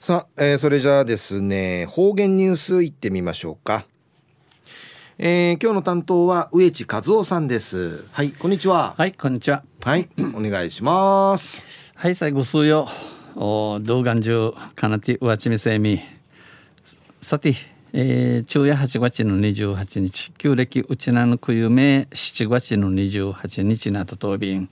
さあ、えー、それじゃあですね方言ニュースいってみましょうか。えー、今日の担当は植地和夫さんです。はいこんにちは。はいこんにちは。はいお願いします。はい最後数よ。お動画中かなてうわちみせみ。さてえー、昼夜8月の28日。旧暦うちなのくゆめ7月の28日なったとびん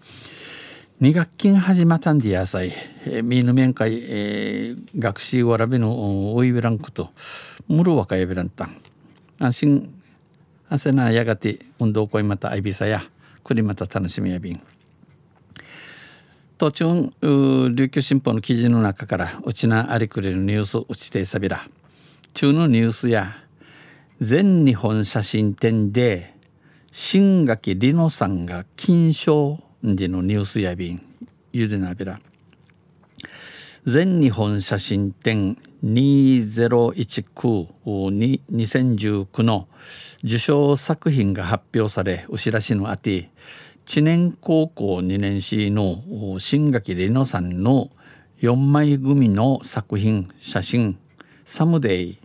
2学期始まったんでやさい、えー、みぬ面会、えー、学習わらびのおいびらんことむるわかやびらんた。ん安心あせなやがて運動会またあいびさやくりまた楽しみやびん。途中琉球新報の記事の中からうちなありくれるニュースうちてさびら。中のニュースや全日本写真展で新垣里乃さんが金賞でのニュースやびんゆでなびら全日本写真展2019-2019の受賞作品が発表されうしらしのあて知念高校2年生の新垣里乃さんの4枚組の作品写真「サムデイ」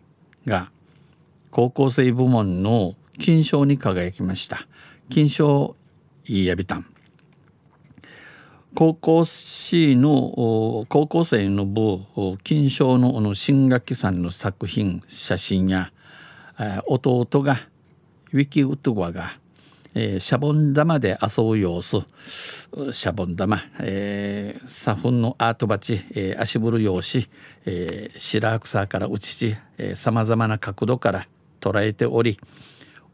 が高校生部門の金賞に輝きました。金賞いいやびたん。高校生の高校生の部金賞のの新垣さんの作品写真や弟がウィキウトワが、えー、シャボン玉で遊ぶ様子シャボン玉、えー、サフンのアートバチ、えー、足ぶる用紙、えー、白草から打ち地さまざまな角度から捉えており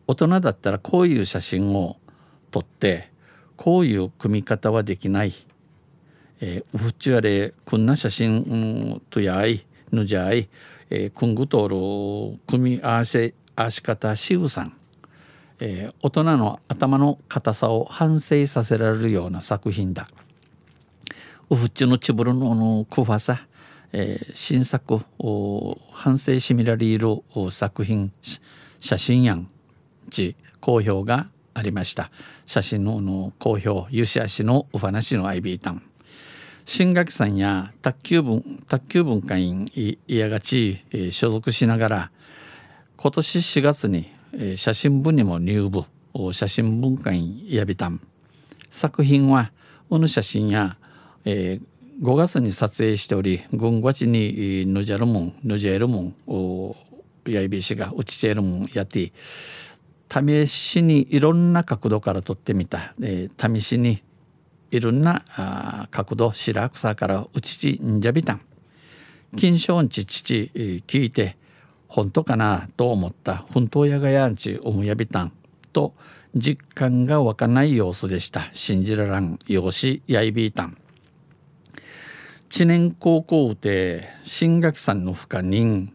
大人だったらこういう写真を撮ってこういう組み方はできない。えー、ふっちゅやれこんな写真うんとやいぬじゃい、えー、くんぐとる組み合わせ合わし方しぐさん、えー、大人の頭の硬さを反省させられるような作品だ。うふっちゅのちぶるののくフさ、えー、新作反省しみられる作品写真やんち好評がありました写真のの好評ゆしあしのお話のアイビータン新垣さんや卓球文卓球文化員いやがち、えー、所属しながら今年4月に、えー、写真部にも入部写真文化員やびたん。作品はうぬ写真や、えー、5月に撮影しており軍ごちにぬじゃるもんぬじゃえるもんやいびしがうちちえるもんやって試しにいろんな角度から撮ってみた、えー、試しにいろんな角度白草からうちちんじゃびたん。金賞んち父聞いて本当かなと思った。本当やがやんちおむやびたん。と実感が湧かない様子でした。信じららんよしやいびいたん。知念高校で新垣さんの不可人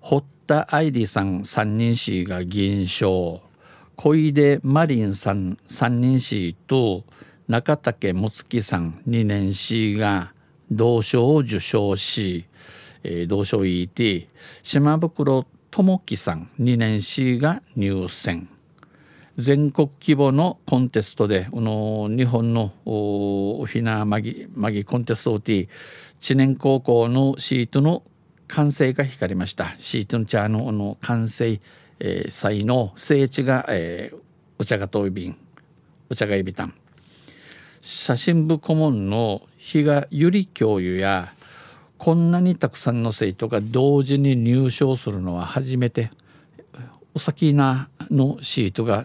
堀田愛理さん三人氏が銀賞。小出マリンさん三人氏と中竹睦月さん2年 C が同賞を受賞し、えー、同賞 ET 島袋智樹さん2年 C が入選。全国規模のコンテストでこの日本のおひなまぎまぎコンテスト T 知念高校のシートの完成が光りました。シートのチャーのの完成、えー、際の聖地が、えー、お茶が遠い便お茶がいびたん写真部顧問の比嘉由里教諭やこんなにたくさんの生徒が同時に入賞するのは初めてお先なのシートが、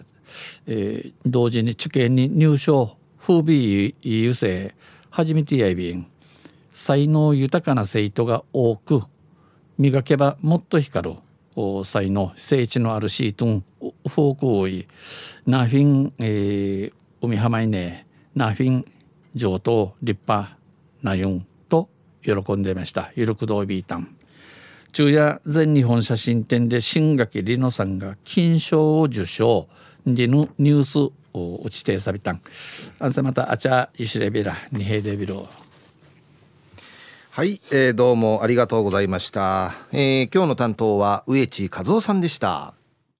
えー、同時に受験に入賞風美優勢初めてやいびん才能豊かな生徒が多く磨けばもっと光る才能聖地のあるシートンフォーク多いナフィン、えー、海浜いねナフィン上等立派なユンと喜んでいました。ゆるくどうビータン。昼夜全日本写真展で新垣里乃さんが金賞を受賞。でのニュースを打ちてさびたん。あんさまたあちゃいしれびらにへでびろはい、えー、どうもありがとうございました、えー、今日の担当は植地和夫さんでした。